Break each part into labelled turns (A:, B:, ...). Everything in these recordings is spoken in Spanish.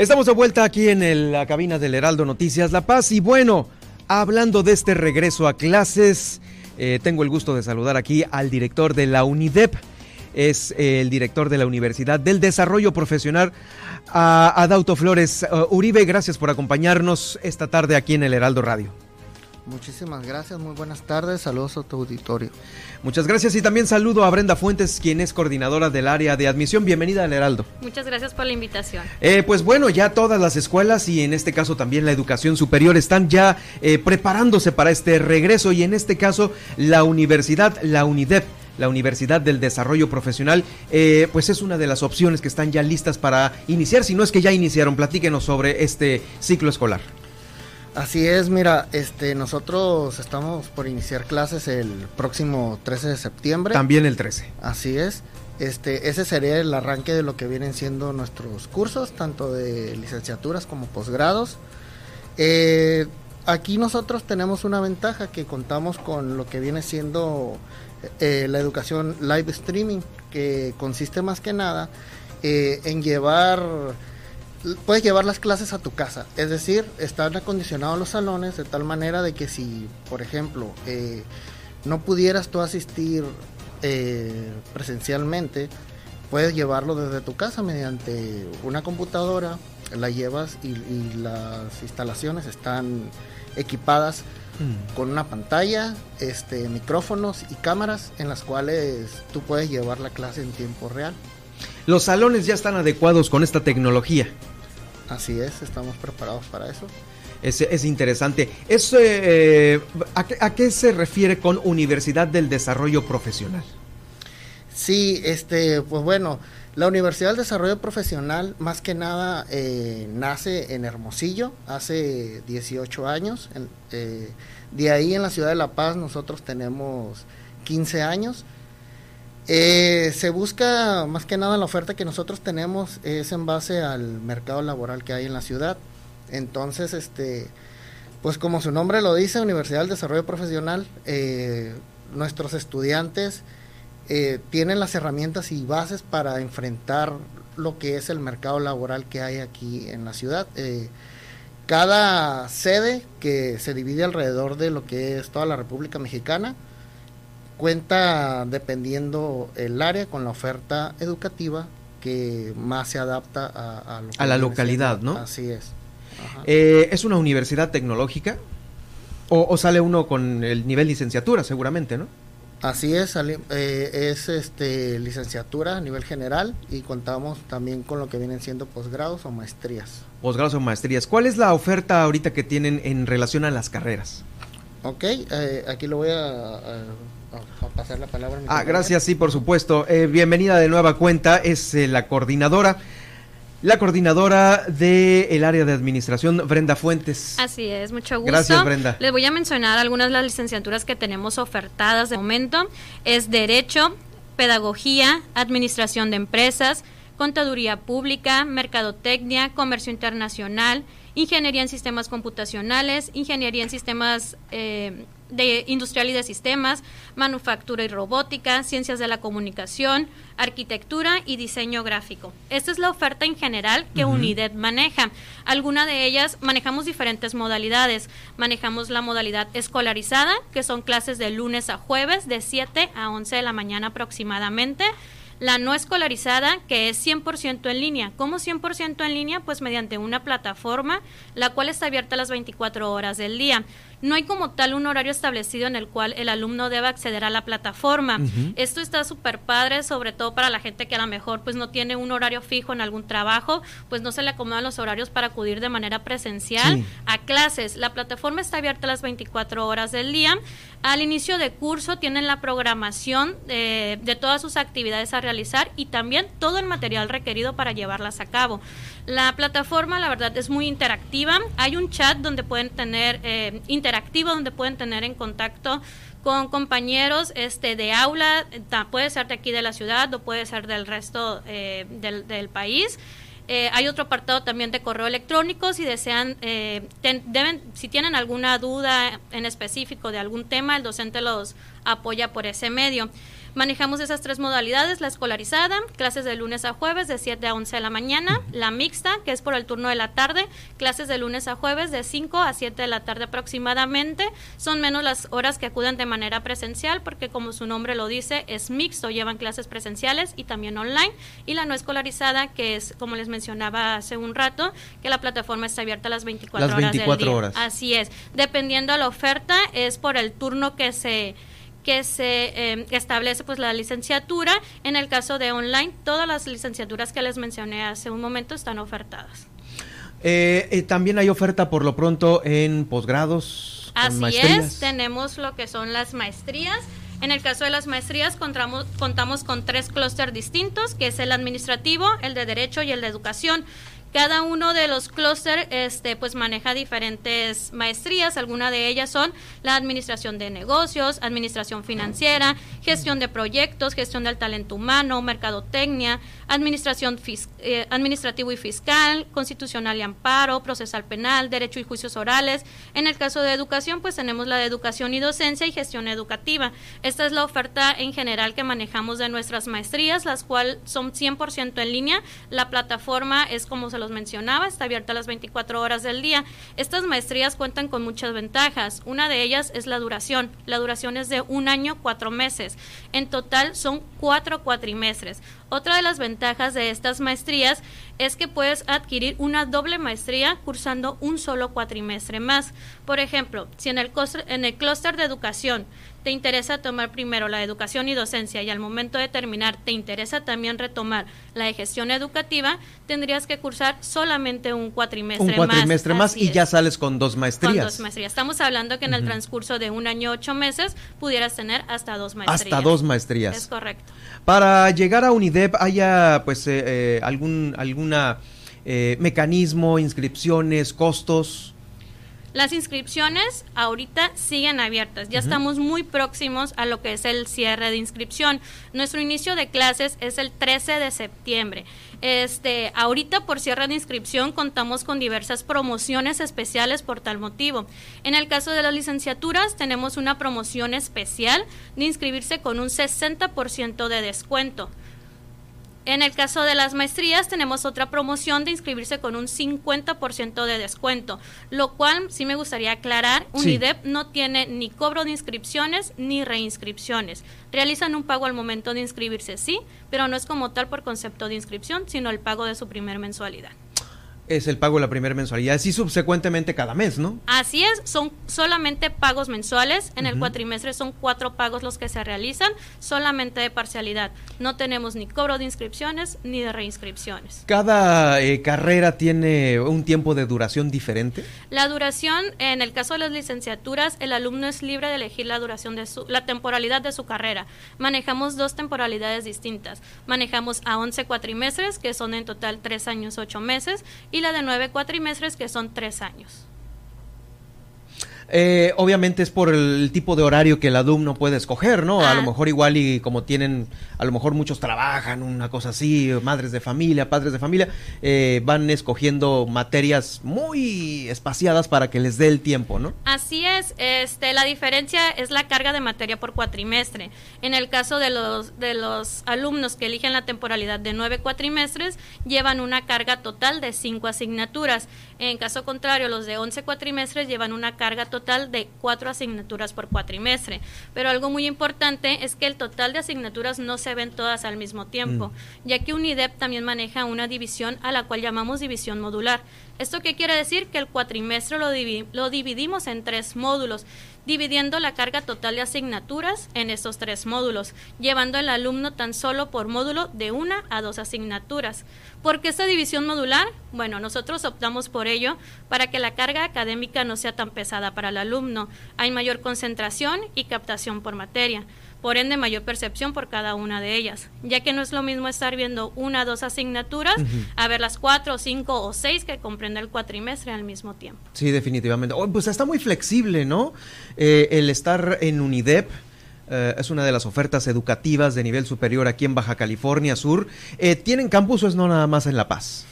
A: Estamos de vuelta aquí en la cabina del Heraldo Noticias La Paz y bueno, hablando de este regreso a clases, eh, tengo el gusto de saludar aquí al director de la UNIDEP, es el director de la Universidad del Desarrollo Profesional, Adauto Flores. Uh, Uribe, gracias por acompañarnos esta tarde aquí en el Heraldo Radio.
B: Muchísimas gracias, muy buenas tardes, saludos a tu auditorio.
A: Muchas gracias y también saludo a Brenda Fuentes, quien es coordinadora del área de admisión. Bienvenida al Heraldo.
C: Muchas gracias por la invitación.
A: Eh, pues bueno, ya todas las escuelas y en este caso también la educación superior están ya eh, preparándose para este regreso y en este caso la universidad, la UNIDEP la Universidad del Desarrollo Profesional, eh, pues es una de las opciones que están ya listas para iniciar, si no es que ya iniciaron. Platíquenos sobre este ciclo escolar.
B: Así es, mira, este, nosotros estamos por iniciar clases el próximo 13 de septiembre.
A: También el 13.
B: Así es. Este, ese sería el arranque de lo que vienen siendo nuestros cursos, tanto de licenciaturas como posgrados. Eh, aquí nosotros tenemos una ventaja que contamos con lo que viene siendo eh, la educación live streaming, que consiste más que nada eh, en llevar, puedes llevar las clases a tu casa, es decir, están acondicionados los salones de tal manera de que si, por ejemplo, eh, no pudieras tú asistir presencialmente, puedes llevarlo desde tu casa mediante una computadora, la llevas y las instalaciones están equipadas Mm. con una pantalla, este, micrófonos y cámaras en las cuales tú puedes llevar la clase en tiempo real.
A: Los salones ya están adecuados con esta tecnología.
B: Así es, estamos preparados para eso.
A: Es, es interesante. Eso, eh, ¿a, qué se refiere con Universidad del Desarrollo Profesional?
B: Sí, este, pues bueno, la Universidad del Desarrollo Profesional más que nada eh, nace en Hermosillo hace 18 años. Eh, de ahí en la ciudad de La Paz nosotros tenemos 15 años. Eh, se busca más que nada la oferta que nosotros tenemos es en base al mercado laboral que hay en la ciudad. Entonces, este, pues como su nombre lo dice, Universidad del Desarrollo Profesional, nuestros estudiantes eh, tienen las herramientas y bases para enfrentar lo que es el mercado laboral que hay aquí en la ciudad. Eh, cada sede que se divide alrededor de lo que es toda la República Mexicana cuenta dependiendo el área con la oferta educativa que más se adapta a,
A: a, la localidad, ¿no?
B: Así es.
A: Eh, ¿Es una universidad tecnológica? O, o, sale uno con el nivel licenciatura, seguramente, ¿no?
B: Así es, eh, es este, licenciatura a nivel general y contamos también con lo que vienen siendo posgrados o maestrías.
A: Posgrados o maestrías. ¿Cuál es la oferta ahorita que tienen en relación a las carreras?
B: Ok, eh, aquí lo voy a, pasar la palabra.
A: ah, gracias, sí, por supuesto. Eh, bienvenida de nueva cuenta, es la coordinadora la coordinadora del área de administración, Brenda Fuentes.
C: Así es, mucho gusto.
A: Gracias, Brenda.
C: Les voy a mencionar algunas de las licenciaturas que tenemos ofertadas de momento. Es Derecho, Pedagogía, Administración de Empresas, Contaduría Pública, Mercadotecnia, Comercio Internacional, Ingeniería en Sistemas Computacionales, Ingeniería en Sistemas eh, de industrial y de sistemas, manufactura y robótica, ciencias de la comunicación, arquitectura y diseño gráfico. Esta es la oferta en general que UNIDED maneja. Alguna de ellas manejamos diferentes modalidades. Manejamos la modalidad escolarizada, que son clases de lunes a jueves de 7 a 11 de la mañana aproximadamente la no escolarizada, que es 100% en línea. ¿Cómo 100% en línea? Pues mediante una plataforma, la cual está abierta las 24 horas del día. No hay como tal un horario establecido en el cual el alumno debe acceder a la plataforma. Esto está súper padre, sobre todo para la gente que a lo mejor pues no tiene un horario fijo en algún trabajo, pues no se le acomodan los horarios para acudir de manera presencial a clases. La plataforma está abierta las 24 horas del día. Al inicio de curso tienen la programación de, de todas sus actividades a realizar y también todo el material requerido para llevarlas a cabo. La plataforma, la verdad, es muy interactiva. Hay un chat donde pueden tener, eh, interactivo, donde pueden tener en contacto con compañeros este, de aula, puede ser de aquí de la ciudad o puede ser del resto eh, del, país. Eh, hay otro apartado también de correo electrónico si desean, deben, si tienen alguna duda en específico de algún tema, el docente los apoya por ese medio. Manejamos esas tres modalidades, la escolarizada, clases de lunes a jueves de 7 a 11 de la mañana, la mixta, que es por el turno de la tarde, clases de lunes a jueves de 5 a 7 de la tarde aproximadamente. Son menos las horas que acuden de manera presencial porque como su nombre lo dice, es mixto, llevan clases presenciales y también online. Y la no escolarizada, que es, como les mencionaba hace un rato, que la plataforma está abierta a las 24,
A: las 24 horas del día. horas.
C: Así es. Dependiendo de la oferta, es por el turno que se que se eh, establece pues la licenciatura. En el caso de online, todas las licenciaturas que les mencioné hace un momento están ofertadas.
A: Eh, eh, también hay oferta por lo pronto en posgrados.
C: Así es, tenemos lo que son las maestrías. En el caso de las maestrías contamos, contamos con tres clústeres distintos, que es el administrativo, el de derecho y el de educación. Cada uno de los clústeres este, pues maneja diferentes maestrías. Algunas de ellas son la administración de negocios, administración financiera, gestión de proyectos, gestión del talento humano, mercadotecnia, administración eh, administrativo y fiscal, constitucional y amparo, procesal penal, derecho y juicios orales. En el caso de educación, pues tenemos la de educación y docencia y gestión educativa. Esta es la oferta en general que manejamos de nuestras maestrías, las cuales son 100% en línea. La plataforma es como se los mencionaba, está abierta las 24 horas del día. Estas maestrías cuentan con muchas ventajas. Una de ellas es la duración. La duración es de un año, cuatro meses. En total son cuatro cuatrimestres. Otra de las ventajas de estas maestrías es que puedes adquirir una doble maestría cursando un solo cuatrimestre más. Por ejemplo, si en el, en el clúster de educación te interesa tomar primero la educación y docencia y al momento de terminar te interesa también retomar la de gestión educativa, tendrías que cursar solamente un cuatrimestre
A: más. Un cuatrimestre más, y ya sales con dos maestrías. Con
C: dos maestrías. Estamos hablando que en el transcurso de un año ocho meses pudieras tener hasta dos maestrías.
A: Hasta dos maestrías.
C: Es correcto.
A: Para llegar a UNIDEP haya pues eh, eh, algún alguna eh, mecanismo, inscripciones, costos.
C: Las inscripciones ahorita siguen abiertas. Ya estamos muy próximos a lo que es el cierre de inscripción. Nuestro inicio de clases es el 13 de septiembre. Este, ahorita por cierre de inscripción contamos con diversas promociones especiales por tal motivo. En el caso de las licenciaturas tenemos una promoción especial de inscribirse con un 60% de descuento. En el caso de las maestrías tenemos otra promoción de inscribirse con un 50% de descuento, lo cual sí me gustaría aclarar, UNIDEP no tiene ni cobro de inscripciones ni reinscripciones. Realizan un pago al momento de inscribirse, sí, pero no es como tal por concepto de inscripción, sino el pago de su primer mensualidad
A: es el pago de la primera mensualidad, así subsecuentemente cada mes, ¿no?
C: Así es, son solamente pagos mensuales, en el cuatrimestre son cuatro pagos los que se realizan, solamente de parcialidad. No tenemos ni cobro de inscripciones ni de reinscripciones.
A: ¿Cada eh, carrera tiene un tiempo de duración diferente?
C: La duración, en el caso de las licenciaturas, el alumno es libre de elegir la duración de su, la temporalidad de su carrera. Manejamos dos temporalidades distintas. Manejamos a 11 cuatrimestres, que son en total tres años, ocho meses, y la de nueve cuatrimestres, que son tres años.
A: Eh, obviamente es por el tipo de horario que el alumno puede escoger, ¿no? A lo ah. mejor igual y como tienen, a lo mejor muchos trabajan, una cosa así, madres de familia, padres de familia, eh, van escogiendo materias muy espaciadas para que les dé el tiempo, ¿no?
C: Así es, este, la diferencia es la carga de materia por cuatrimestre. En el caso de los, de los alumnos que eligen la temporalidad de nueve cuatrimestres, llevan una carga total de cinco asignaturas. En caso contrario, los de once cuatrimestres llevan una carga total total de cuatro asignaturas por cuatrimestre. Pero algo muy importante es que el total de asignaturas no se ven todas al mismo tiempo, mm. ya que UNIDEP también maneja una división a la cual llamamos división modular. ¿Esto qué quiere decir? Que el cuatrimestre lo, lo dividimos en tres módulos dividiendo la carga total de asignaturas en estos tres módulos, llevando al alumno tan solo por módulo de una a dos asignaturas. ¿Por qué esta división modular? Bueno, nosotros optamos por ello para que la carga académica no sea tan pesada para el alumno. Hay mayor concentración y captación por materia por ende mayor percepción por cada una de ellas, ya que no es lo mismo estar viendo una o dos asignaturas a ver las cuatro, cinco o seis que comprende el cuatrimestre al mismo tiempo.
A: Sí, definitivamente. Oh, pues está muy flexible, ¿no? Eh, el estar en UNIDEP. Eh, es una de las ofertas educativas de nivel superior aquí en Baja California Sur. Eh, ¿Tienen campus o es no nada más en La Paz?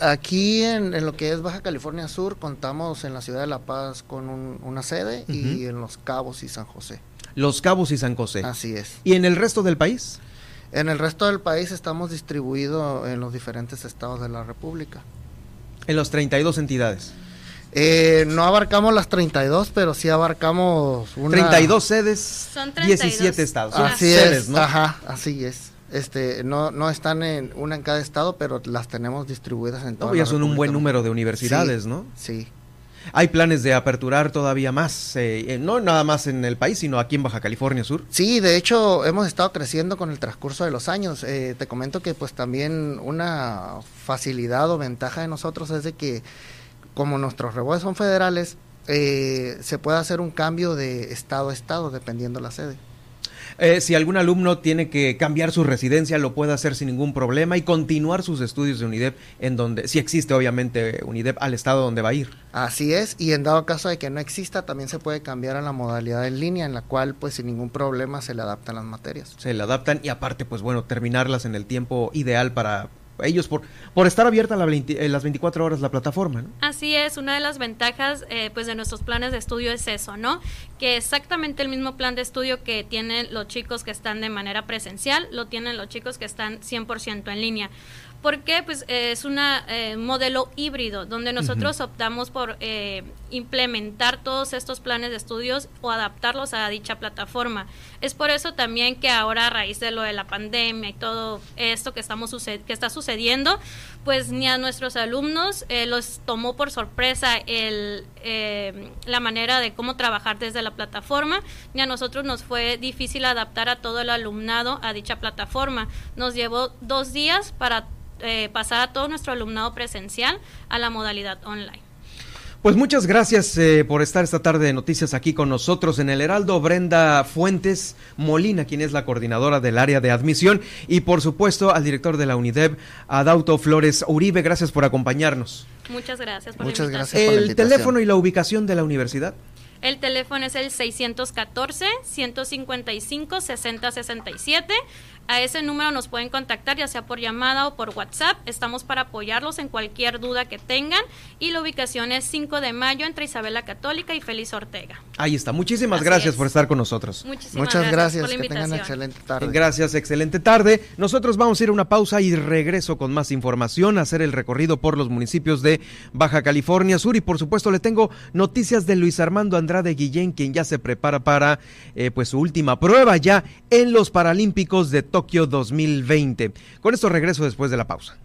B: aquí en, lo que es Baja California Sur contamos en la ciudad de La Paz con una sede y en Los Cabos y San José.
A: Los Cabos y San José.
B: Así es.
A: ¿Y en el resto del país?
B: En el resto del país estamos distribuidos en los diferentes estados de la República.
A: En las 32 entidades.
B: Eh, no abarcamos las 32, pero sí abarcamos
A: una... 32 sedes, Son 17 estados.
B: así es, ¿no? Ajá, así es. Este, no, no están en una en cada estado, pero las tenemos distribuidas en todo.
A: No, ya son un buen número de universidades, ¿no?
B: Sí.
A: ¿Hay planes de aperturar todavía más, eh, eh, no nada más en el país, sino aquí en Baja California Sur?
B: Sí, de hecho hemos estado creciendo con el transcurso de los años. te comento que pues también una facilidad o ventaja de nosotros es de que como nuestros rebotes son federales, eh, se puede hacer un cambio de estado a estado dependiendo la sede.
A: Eh, si algún alumno tiene que cambiar su residencia, lo puede hacer sin ningún problema y continuar sus estudios de UNIDEP en donde, si existe obviamente UNIDEP, al estado donde va a ir.
B: Así es, y en dado caso de que no exista, también se puede cambiar a la modalidad en línea, en la cual pues sin ningún problema se le adaptan las materias.
A: Se le adaptan y aparte pues bueno, terminarlas en el tiempo ideal para ellos por, por estar abierta la eh, las 24 horas la plataforma. ¿no?
C: Así es, una de las ventajas eh, pues de nuestros planes de estudio es eso, ¿no? Que exactamente el mismo plan de estudio que tienen los chicos que están de manera presencial, lo tienen los chicos que están 100% en línea porque pues es un eh, modelo híbrido donde nosotros optamos por eh, implementar todos estos planes de estudios o adaptarlos a dicha plataforma. Es por eso también que ahora a raíz de lo de la pandemia y todo esto que estamos que está sucediendo, pues ni a nuestros alumnos eh, los tomó por sorpresa el, la manera de cómo trabajar desde la plataforma, ni a nosotros nos fue difícil adaptar a todo el alumnado a dicha plataforma. Nos llevó dos días para eh, pasar a todo nuestro alumnado presencial a la modalidad online.
A: Pues muchas gracias eh, por estar esta tarde de noticias aquí con nosotros en el Heraldo, Brenda Fuentes Molina, quien es la coordinadora del área de admisión, y por supuesto al director de la UNIDEB, Adauto Flores Uribe. Gracias por acompañarnos.
C: Muchas gracias por
B: Muchas gracias. Por
A: el teléfono y la ubicación de la universidad.
C: El teléfono es el 614-155-6067. A ese número nos pueden contactar ya sea por llamada o por WhatsApp. Estamos para apoyarlos en cualquier duda que tengan. Y la ubicación es 5 de mayo entre Isabela Católica y Félix Ortega.
A: Ahí está. Muchísimas gracias por estar con nosotros.
C: Muchísimas
B: Muchas gracias. que tengan excelente tarde.
A: Gracias, excelente tarde. Nosotros vamos a ir a una pausa y regreso con más información, a hacer el recorrido por los municipios de Baja California Sur. Y por supuesto le tengo noticias de Luis Armando Andrade Guillén, quien ya se prepara para eh, pues su última prueba ya en los Paralímpicos de Tokio 2020. Con esto regreso después de la pausa.